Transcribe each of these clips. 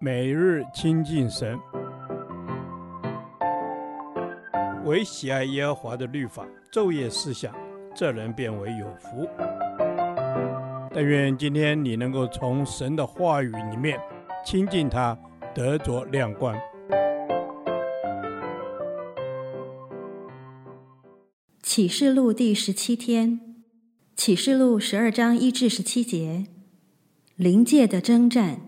每日亲近神，唯喜爱耶和华的律法，昼夜思想，这人便为有福。但愿今天你能够从神的话语里面亲近他，得着亮光。启示录第十七天，启示录十二章一至十七节，灵界的征战。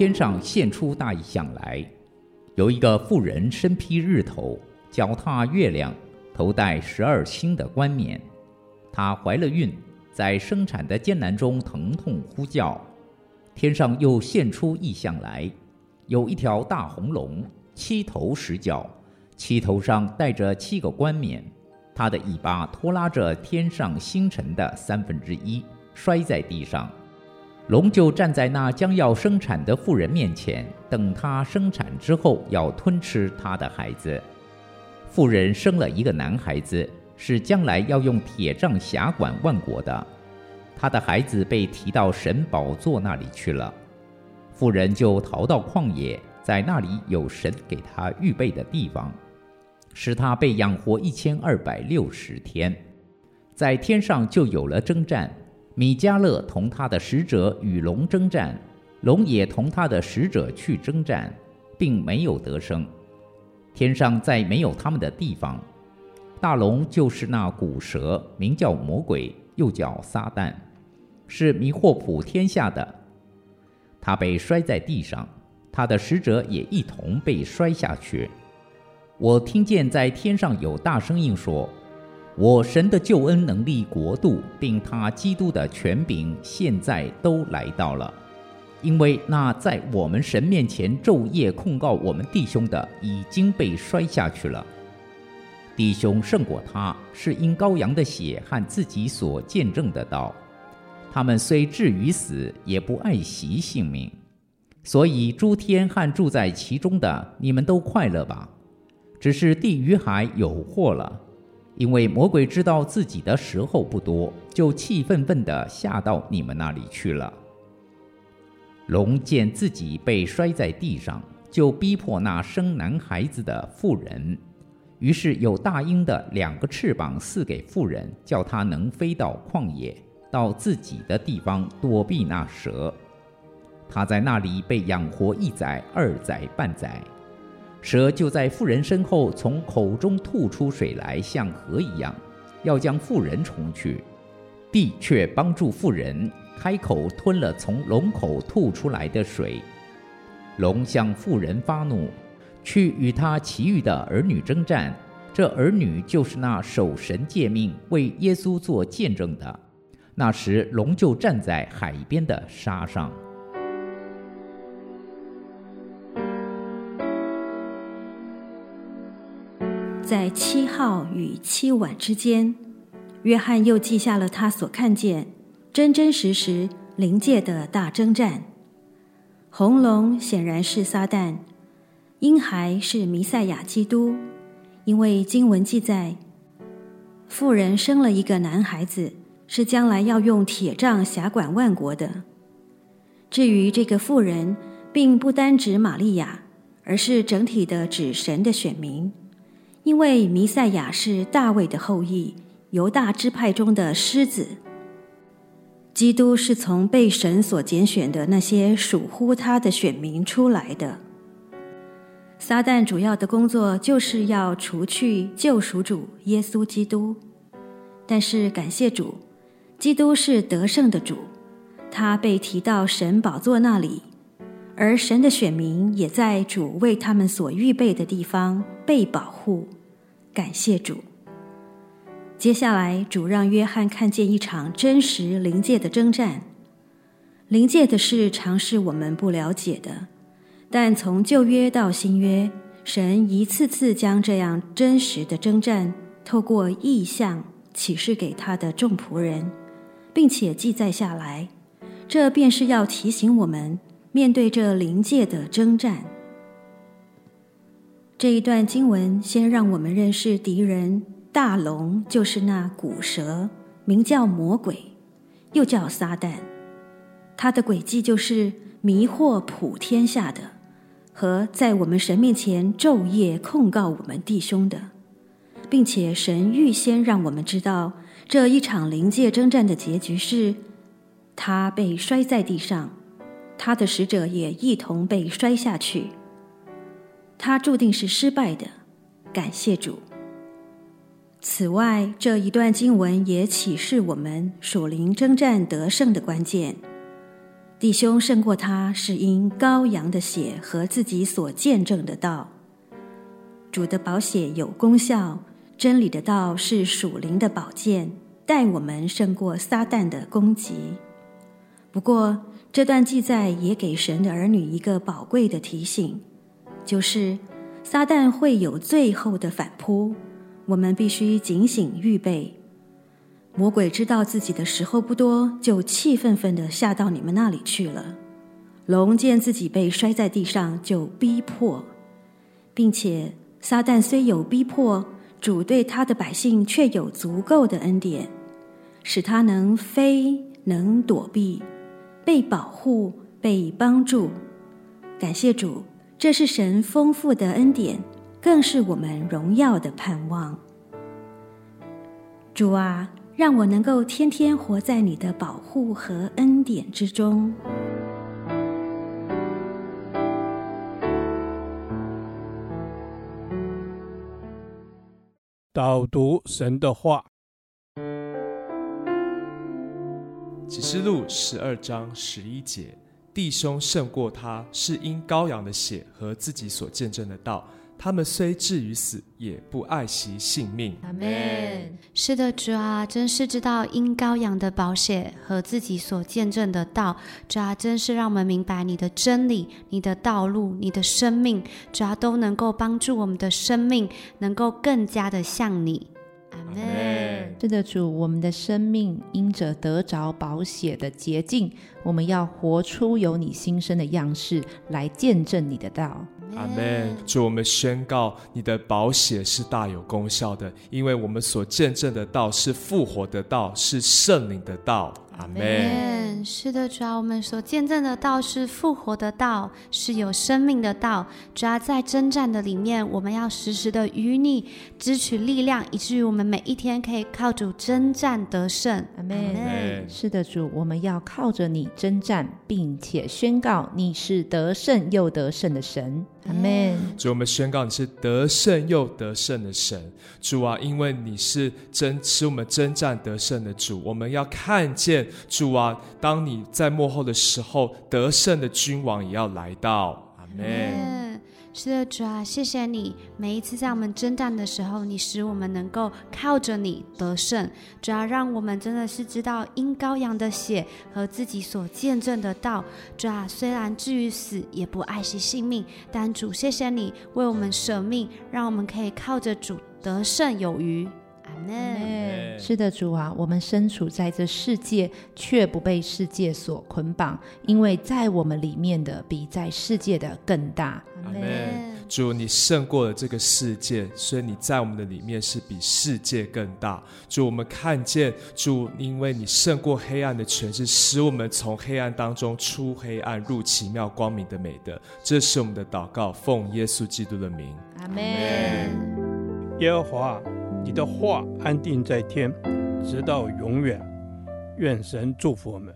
天上现出大异象来，有一个妇人身披日头，脚踏月亮，头戴十二星的冠冕。她怀了孕，在生产的艰难中疼痛呼叫。天上又现出异象来，有一条大红龙，七头十角，七头上戴着七个冠冕。它的尾巴拖拉着天上星辰的三分之一，摔在地上。龙就站在那将要生产的妇人面前，等她生产之后，要吞吃她的孩子。妇人生了一个男孩子，是将来要用铁杖辖管万国的。他的孩子被提到神宝座那里去了。妇人就逃到旷野，在那里有神给他预备的地方，使他被养活一千二百六十天。在天上就有了征战。米迦勒同他的使者与龙争战，龙也同他的使者去争战，并没有得胜。天上再没有他们的地方。大龙就是那古蛇，名叫魔鬼，又叫撒旦，是迷惑普天下的。他被摔在地上，他的使者也一同被摔下去。我听见在天上有大声音说。我神的救恩能力国度，并他基督的权柄，现在都来到了，因为那在我们神面前昼夜控告我们弟兄的，已经被摔下去了。弟兄胜过他，是因羔羊的血和自己所见证的道。他们虽至于死，也不爱惜性命。所以诸天和住在其中的，你们都快乐吧。只是地与海有祸了。因为魔鬼知道自己的时候不多，就气愤愤地下到你们那里去了。龙见自己被摔在地上，就逼迫那生男孩子的妇人，于是有大鹰的两个翅膀赐给妇人，叫她能飞到旷野，到自己的地方躲避那蛇。她在那里被养活一载、二载、半载。蛇就在妇人身后，从口中吐出水来，像河一样，要将妇人冲去。地却帮助妇人，开口吞了从龙口吐出来的水。龙向妇人发怒，去与他其余的儿女征战。这儿女就是那守神诫命、为耶稣做见证的。那时，龙就站在海边的沙上。在七号与七晚之间，约翰又记下了他所看见真真实实灵界的大争战。红龙显然是撒旦，婴孩是弥赛亚基督，因为经文记载，妇人生了一个男孩子，是将来要用铁杖辖管万国的。至于这个妇人，并不单指玛利亚，而是整体的指神的选民。因为弥赛亚是大卫的后裔，犹大支派中的狮子。基督是从被神所拣选的那些属乎他的选民出来的。撒旦主要的工作就是要除去救赎主耶稣基督，但是感谢主，基督是得胜的主，他被提到神宝座那里，而神的选民也在主为他们所预备的地方被保护。感谢主。接下来，主让约翰看见一场真实灵界的征战。灵界的事常是我们不了解的，但从旧约到新约，神一次次将这样真实的征战透过异象启示给他的众仆人，并且记载下来。这便是要提醒我们面对这灵界的征战。这一段经文先让我们认识敌人大龙，就是那古蛇，名叫魔鬼，又叫撒旦。他的诡计就是迷惑普天下的，和在我们神面前昼夜控告我们弟兄的，并且神预先让我们知道这一场灵界征战的结局是，他被摔在地上，他的使者也一同被摔下去。他注定是失败的，感谢主。此外，这一段经文也启示我们属灵征战得胜的关键：弟兄胜过他，是因羔羊的血和自己所见证的道。主的宝血有功效，真理的道是属灵的宝剑，带我们胜过撒旦的攻击。不过，这段记载也给神的儿女一个宝贵的提醒。就是撒旦会有最后的反扑，我们必须警醒预备。魔鬼知道自己的时候不多，就气愤愤地下到你们那里去了。龙见自己被摔在地上，就逼迫，并且撒旦虽有逼迫，主对他的百姓却有足够的恩典，使他能飞，能躲避，被保护，被帮助。感谢主。这是神丰富的恩典，更是我们荣耀的盼望。主啊，让我能够天天活在你的保护和恩典之中。导读神的话，启示录十二章十一节。弟兄胜过他，是因羔羊的血和自己所见证的道。他们虽至于死，也不爱惜性命。阿门。是的，主啊，真是知道因羔羊的宝血和自己所见证的道。主啊，真是让我们明白你的真理、你的道路、你的生命，主啊，都能够帮助我们的生命能够更加的像你。阿门。是的，主，我们的生命因着得着宝血的洁净，我们要活出有你新生的样式，来见证你的道。阿门。主，我们宣告你的宝血是大有功效的，因为我们所见证的道是复活的道，是圣灵的道。阿门。是的，主啊，我们所见证的道是复活的道，是有生命的道。主啊，在征战的里面，我们要时时的与你支取力量，以至于我们每一天可以靠主征战得胜。阿门。是的，主，我们要靠着你征战，并且宣告你是得胜又得胜的神。阿门。主，我们宣告你是得胜又得胜的神。主啊，因为你是真使我们征战得胜的主，我们要看见。主啊，当你在幕后的时候，得胜的君王也要来到。阿门。是的，主啊，谢谢你。每一次在我们征战的时候，你使我们能够靠着你得胜。主啊，让我们真的是知道因羔羊的血和自己所见证的道。主啊，虽然至于死，也不爱惜性命。但主，谢谢你为我们舍命，让我们可以靠着主得胜有余。Amen. 是的，主啊，我们身处在这世界，却不被世界所捆绑，因为在我们里面的比在世界的更大。阿门。主，你胜过了这个世界，所以你在我们的里面是比世界更大。主，我们看见主，因为你胜过黑暗的权势，使我们从黑暗当中出黑暗，入奇妙光明的美德。这是我们的祷告，奉耶稣基督的名。阿门。耶和华。你的话安定在天，直到永远。愿神祝福我们。